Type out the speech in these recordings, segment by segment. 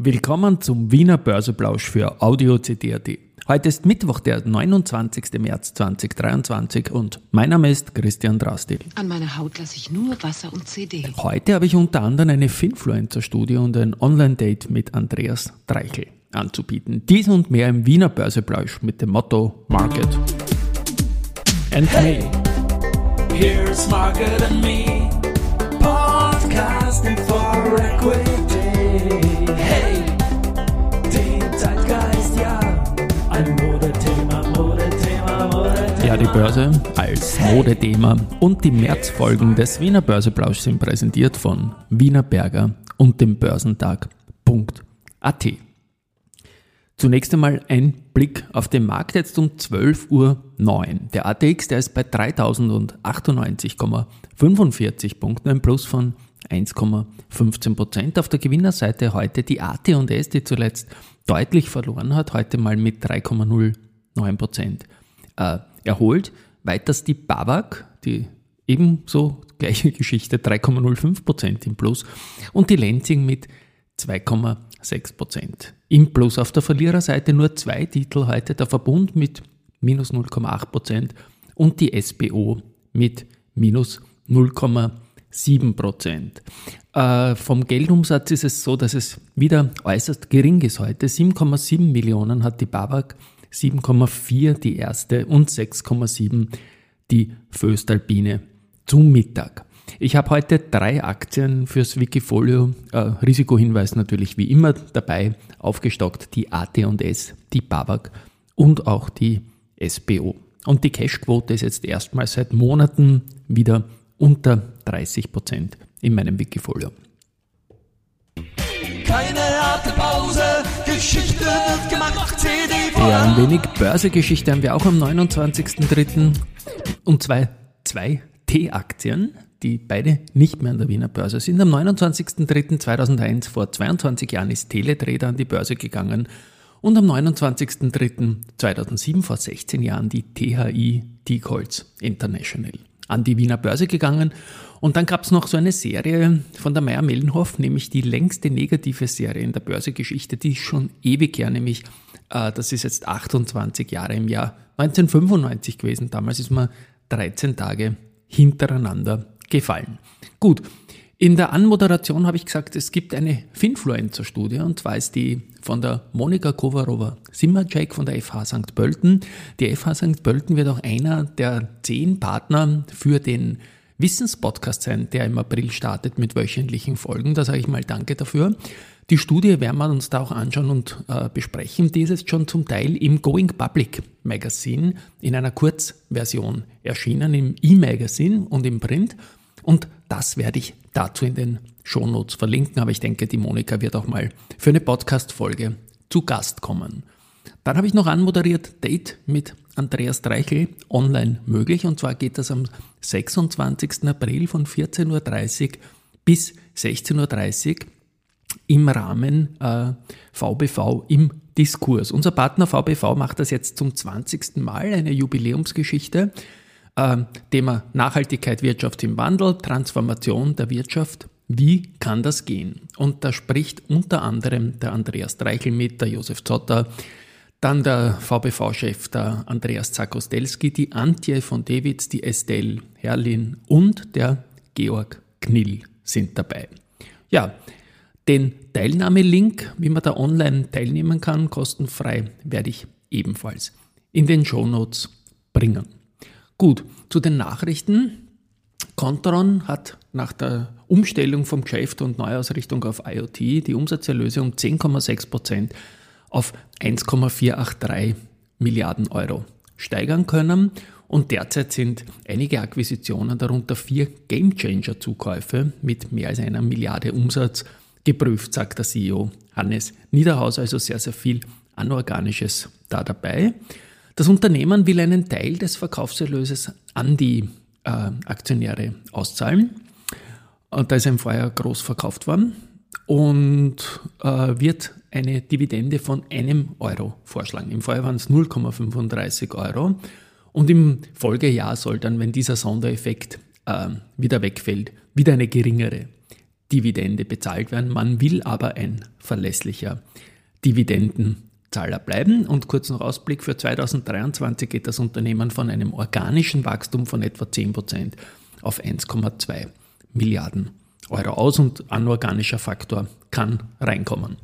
Willkommen zum Wiener Börseplausch für Audio CD.at. Heute ist Mittwoch, der 29. März 2023 und mein Name ist Christian Drastil. An meiner Haut lasse ich nur Wasser und CD. Heute habe ich unter anderem eine Finfluencer-Studie und ein Online-Date mit Andreas Dreichel anzubieten. Dies und mehr im Wiener Börseplausch mit dem Motto Market and Me. Here's Market and Me, podcasting for equity. Hey, Ja, die Börse als Modethema und die Märzfolgen des Wiener Börseplausch sind präsentiert von Wiener Berger und dem Börsentag.at. Zunächst einmal ein Blick auf den Markt jetzt um 12.09 Uhr. Der ATX, der ist bei 3098,45 Punkten, ein Plus von 1,15 Prozent. Auf der Gewinnerseite heute die AT&S, die zuletzt deutlich verloren hat, heute mal mit 3,09 Prozent äh, erholt. Weiters die BAWAG, die ebenso gleiche Geschichte, 3,05 Prozent im Plus. Und die Lenzing mit 2,6 Prozent. Im Plus auf der Verliererseite nur zwei Titel heute, der Verbund mit minus 0,8 Prozent und die SBO mit minus 0,7 Prozent. Äh, vom Geldumsatz ist es so, dass es wieder äußerst gering ist heute. 7,7 Millionen hat die BAWAG, 7,4 die erste und 6,7 die Föstalpine zum Mittag. Ich habe heute drei Aktien fürs Wikifolio, äh, Risikohinweis natürlich wie immer dabei, aufgestockt, die AT&S, die BAWAG und auch die SBO. Und die Cashquote ist jetzt erstmals seit Monaten wieder unter 30 Prozent in meinem Wikifolio. Keine harte Pause, Geschichte wird gemacht, CD Ja, ein wenig Börsegeschichte haben wir auch am 29.03. und zwei, zwei T-Aktien, die beide nicht mehr an der Wiener Börse sind. Am 29.03.2001, vor 22 Jahren, ist Teletrader an die Börse gegangen und am 29.03.2007, vor 16 Jahren, die THI Diekholz International an die Wiener Börse gegangen. Und dann gab es noch so eine Serie von der Meier Mellenhoff, nämlich die längste negative Serie in der Börsegeschichte, die ist schon ewig her, nämlich äh, das ist jetzt 28 Jahre im Jahr 1995 gewesen. Damals ist man 13 Tage hintereinander gefallen. Gut, in der Anmoderation habe ich gesagt, es gibt eine Finfluencer-Studie und zwar ist die von der Monika Kovarova-Simmerjak von der FH St. Pölten. Die FH St. Pölten wird auch einer der zehn Partner für den Wissenspodcast sein, der im April startet mit wöchentlichen Folgen. Da sage ich mal Danke dafür. Die Studie werden wir uns da auch anschauen und äh, besprechen. Die ist jetzt schon zum Teil im Going Public Magazine in einer Kurzversion erschienen, im E-Magazine und im Print. Und das werde ich dazu in den Shownotes verlinken. Aber ich denke, die Monika wird auch mal für eine Podcast-Folge zu Gast kommen. Dann habe ich noch anmoderiert Date mit Andreas Dreichel online möglich. Und zwar geht das am 26. April von 14.30 Uhr bis 16.30 Uhr im Rahmen äh, VBV im Diskurs. Unser Partner VBV macht das jetzt zum 20. Mal, eine Jubiläumsgeschichte. Äh, Thema Nachhaltigkeit, Wirtschaft im Wandel, Transformation der Wirtschaft. Wie kann das gehen? Und da spricht unter anderem der Andreas Dreichel mit, der Josef Zotter, dann der VBV-Chef, der Andreas Zakostelski, die Antje von Dewitz, die Estelle Herrlin und der Georg Knill sind dabei. Ja, den Teilnahmelink, wie man da online teilnehmen kann, kostenfrei, werde ich ebenfalls in den Shownotes bringen. Gut, zu den Nachrichten. Contron hat nach der Umstellung vom Geschäft und Neuausrichtung auf IoT die Umsatzerlöse um 10,6 Prozent auf 1,483 Milliarden Euro steigern können. Und derzeit sind einige Akquisitionen, darunter vier Gamechanger-Zukäufe mit mehr als einer Milliarde Umsatz geprüft, sagt der CEO Hannes Niederhaus. Also sehr, sehr viel Anorganisches da dabei. Das Unternehmen will einen Teil des Verkaufserlöses an die äh, Aktionäre auszahlen. Da ist im Vorjahr groß verkauft worden und äh, wird eine Dividende von einem Euro vorschlagen. Im Vorjahr waren es 0,35 Euro. Und im Folgejahr soll dann, wenn dieser Sondereffekt äh, wieder wegfällt, wieder eine geringere Dividende bezahlt werden. Man will aber ein verlässlicher Dividendenzahler bleiben. Und kurz noch Ausblick für 2023 geht das Unternehmen von einem organischen Wachstum von etwa 10% auf 1,2 Milliarden Euro aus und anorganischer Faktor kann reinkommen.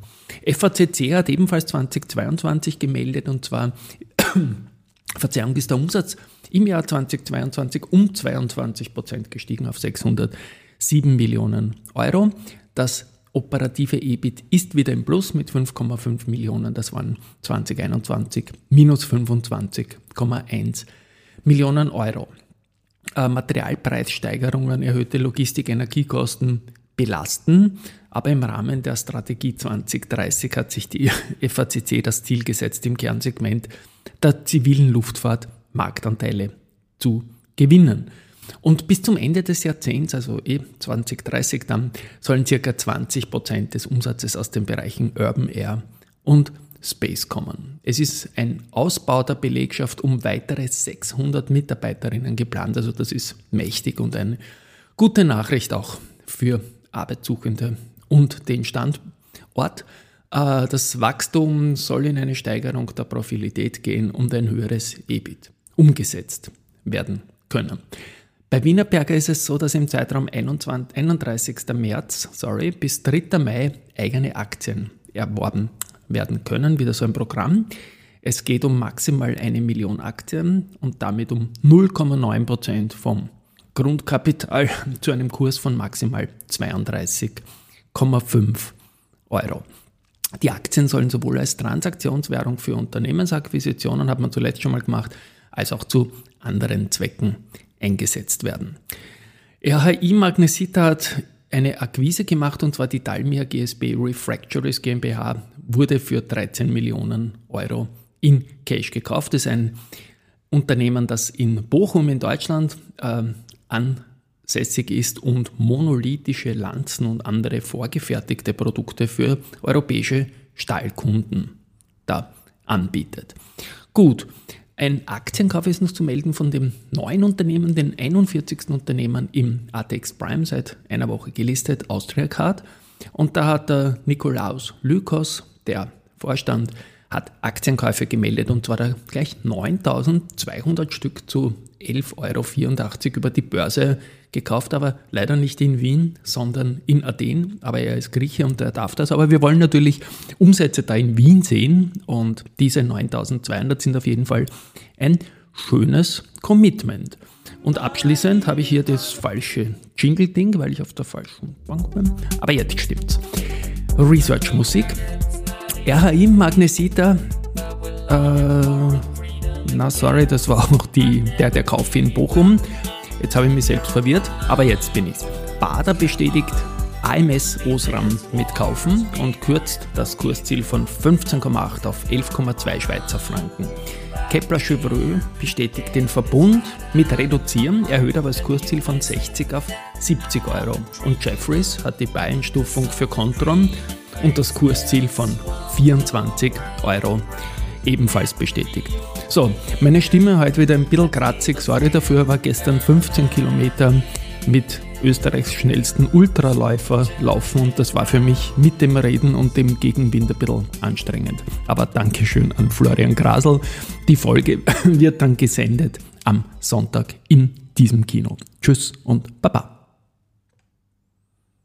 FACC hat ebenfalls 2022 gemeldet und zwar, Verzeihung, ist der Umsatz im Jahr 2022 um 22 Prozent gestiegen auf 607 Millionen Euro. Das operative EBIT ist wieder im Plus mit 5,5 Millionen. Das waren 2021 minus 25,1 Millionen Euro. Äh, Materialpreissteigerungen, erhöhte Logistik, Energiekosten belasten. Aber im Rahmen der Strategie 2030 hat sich die FACC das Ziel gesetzt, im Kernsegment der zivilen Luftfahrt Marktanteile zu gewinnen. Und bis zum Ende des Jahrzehnts, also eh 2030 dann, sollen circa 20 Prozent des Umsatzes aus den Bereichen Urban Air und Space kommen. Es ist ein Ausbau der Belegschaft um weitere 600 Mitarbeiterinnen geplant, also das ist mächtig und eine gute Nachricht auch für Arbeitssuchende und den Standort. Äh, das Wachstum soll in eine Steigerung der Profilität gehen und ein höheres EBIT umgesetzt werden können. Bei Wienerberger ist es so, dass im Zeitraum 21, 31. März sorry, bis 3. Mai eigene Aktien erworben werden können, wieder so ein Programm. Es geht um maximal eine Million Aktien und damit um 0,9 Prozent vom Grundkapital zu einem Kurs von maximal 32,5 Euro. Die Aktien sollen sowohl als Transaktionswährung für Unternehmensakquisitionen, hat man zuletzt schon mal gemacht, als auch zu anderen Zwecken eingesetzt werden. RHI Magnesita hat eine Akquise gemacht und zwar die Dalmia GSB Refractories GmbH wurde für 13 Millionen Euro in Cash gekauft. Das ist ein Unternehmen, das in Bochum in Deutschland äh, ansässig ist und monolithische Lanzen und andere vorgefertigte Produkte für europäische Stahlkunden da anbietet. Gut, ein Aktienkauf ist noch zu melden von dem neuen Unternehmen, den 41. Unternehmen im ATX Prime seit einer Woche gelistet, Austria Card. Und da hat der Nikolaus Lykos, der Vorstand, hat Aktienkäufe gemeldet und zwar da gleich 9200 Stück zu 11,84 Euro über die Börse gekauft, aber leider nicht in Wien, sondern in Athen. Aber er ist Grieche und er darf das. Aber wir wollen natürlich Umsätze da in Wien sehen und diese 9200 sind auf jeden Fall ein schönes Commitment. Und abschließend habe ich hier das falsche Jingle-Ding, weil ich auf der falschen Bank bin. Aber jetzt stimmt's. Research-Musik. RHI Magnesita. Äh, na, sorry, das war auch die, der, der Kauf in Bochum. Jetzt habe ich mich selbst verwirrt, aber jetzt bin ich's. Bader bestätigt AMS Osram mit Kaufen und kürzt das Kursziel von 15,8 auf 11,2 Schweizer Franken. Kepler Chevreux bestätigt den Verbund mit Reduzieren, erhöht aber das Kursziel von 60 auf 70 Euro. Und Jeffries hat die Beieinstufung für Contron und das Kursziel von 24 Euro ebenfalls bestätigt. So, meine Stimme heute wieder ein bisschen kratzig, sorry dafür, war gestern 15 Kilometer mit Österreichs schnellsten Ultraläufer laufen und das war für mich mit dem Reden und dem Gegenwind ein bisschen anstrengend. Aber Dankeschön an Florian Grasel. Die Folge wird dann gesendet am Sonntag in diesem Kino. Tschüss und Baba.